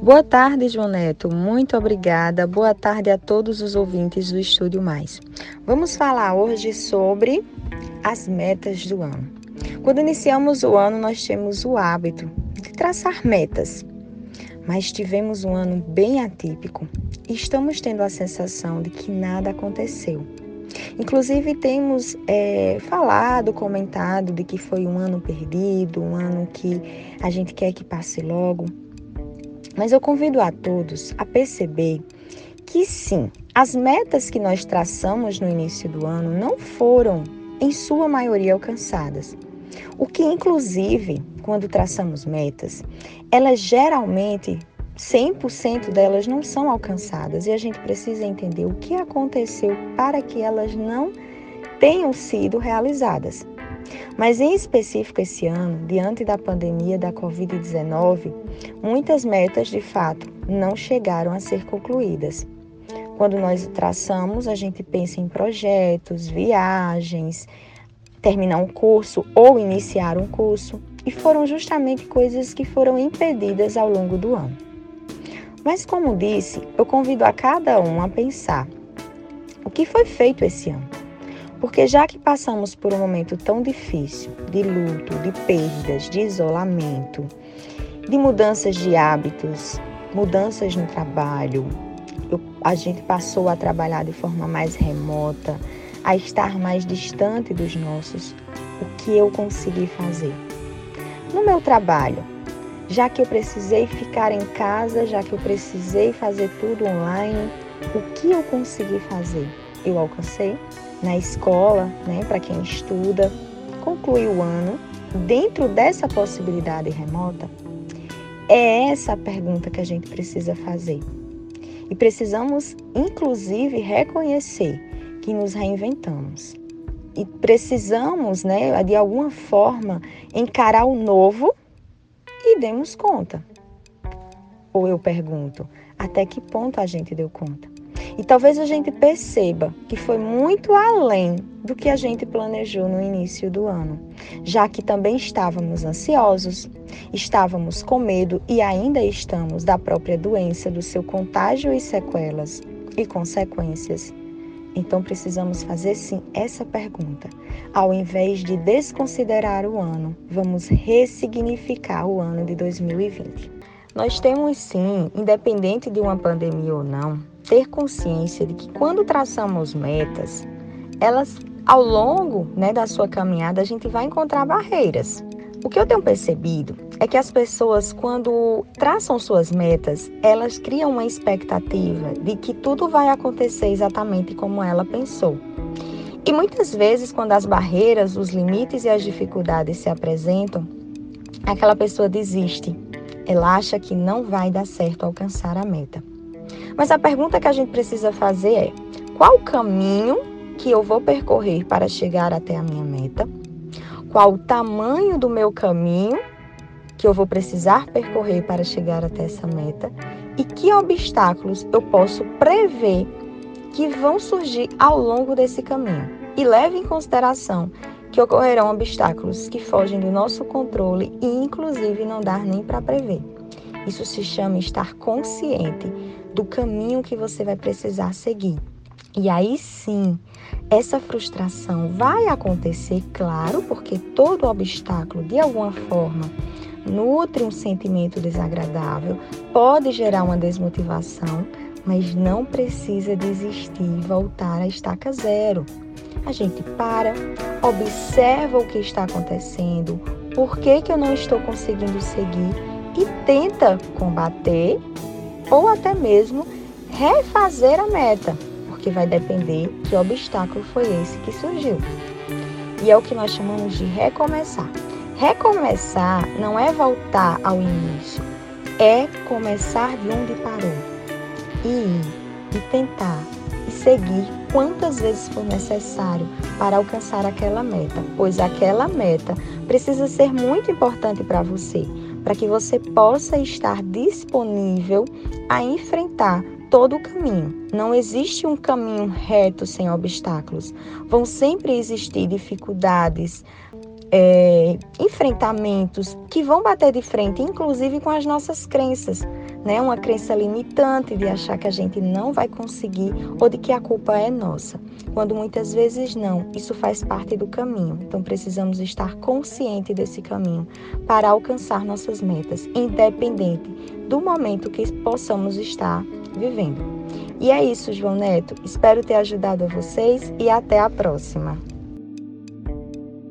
Boa tarde, João Neto. Muito obrigada. Boa tarde a todos os ouvintes do Estúdio Mais. Vamos falar hoje sobre as metas do ano. Quando iniciamos o ano, nós temos o hábito de traçar metas, mas tivemos um ano bem atípico e estamos tendo a sensação de que nada aconteceu. Inclusive, temos é, falado, comentado de que foi um ano perdido, um ano que a gente quer que passe logo. Mas eu convido a todos a perceber que sim, as metas que nós traçamos no início do ano não foram, em sua maioria, alcançadas. O que, inclusive, quando traçamos metas, elas geralmente 100% delas não são alcançadas e a gente precisa entender o que aconteceu para que elas não tenham sido realizadas. Mas em específico esse ano, diante da pandemia da Covid-19, muitas metas de fato não chegaram a ser concluídas. Quando nós traçamos, a gente pensa em projetos, viagens, terminar um curso ou iniciar um curso, e foram justamente coisas que foram impedidas ao longo do ano. Mas, como disse, eu convido a cada um a pensar o que foi feito esse ano. Porque já que passamos por um momento tão difícil de luto, de perdas, de isolamento, de mudanças de hábitos, mudanças no trabalho, eu, a gente passou a trabalhar de forma mais remota, a estar mais distante dos nossos, o que eu consegui fazer? No meu trabalho, já que eu precisei ficar em casa, já que eu precisei fazer tudo online, o que eu consegui fazer? Eu alcancei na escola, né, para quem estuda, concluir o ano dentro dessa possibilidade remota? É essa a pergunta que a gente precisa fazer. E precisamos, inclusive, reconhecer que nos reinventamos. E precisamos, né, de alguma forma, encarar o novo e demos conta. Ou eu pergunto, até que ponto a gente deu conta? E talvez a gente perceba que foi muito além do que a gente planejou no início do ano, já que também estávamos ansiosos, estávamos com medo e ainda estamos da própria doença, do seu contágio e sequelas e consequências. Então precisamos fazer sim essa pergunta. Ao invés de desconsiderar o ano, vamos ressignificar o ano de 2020. Nós temos sim, independente de uma pandemia ou não, ter consciência de que quando traçamos metas, elas ao longo né, da sua caminhada a gente vai encontrar barreiras. O que eu tenho percebido é que as pessoas, quando traçam suas metas, elas criam uma expectativa de que tudo vai acontecer exatamente como ela pensou. E muitas vezes, quando as barreiras, os limites e as dificuldades se apresentam, aquela pessoa desiste. Ela acha que não vai dar certo alcançar a meta. Mas a pergunta que a gente precisa fazer é: qual o caminho que eu vou percorrer para chegar até a minha meta? qual o tamanho do meu caminho que eu vou precisar percorrer para chegar até essa meta e que obstáculos eu posso prever que vão surgir ao longo desse caminho. E leve em consideração que ocorrerão obstáculos que fogem do nosso controle e, inclusive, não dar nem para prever. Isso se chama estar consciente do caminho que você vai precisar seguir. E aí sim, essa frustração vai acontecer, claro, porque todo obstáculo, de alguma forma, nutre um sentimento desagradável, pode gerar uma desmotivação, mas não precisa desistir e voltar à estaca zero. A gente para, observa o que está acontecendo, por que, que eu não estou conseguindo seguir e tenta combater ou até mesmo refazer a meta porque vai depender que obstáculo foi esse que surgiu. E é o que nós chamamos de recomeçar. Recomeçar não é voltar ao início, é começar de onde parou. E ir, e tentar, e seguir quantas vezes for necessário para alcançar aquela meta, pois aquela meta precisa ser muito importante para você, para que você possa estar disponível a enfrentar todo o caminho. Não existe um caminho reto sem obstáculos. Vão sempre existir dificuldades, é, enfrentamentos que vão bater de frente, inclusive com as nossas crenças. né, uma crença limitante de achar que a gente não vai conseguir ou de que a culpa é nossa, quando muitas vezes não. Isso faz parte do caminho. Então precisamos estar consciente desse caminho para alcançar nossas metas, independente do momento que possamos estar vivendo. E é isso, João Neto. Espero ter ajudado a vocês e até a próxima.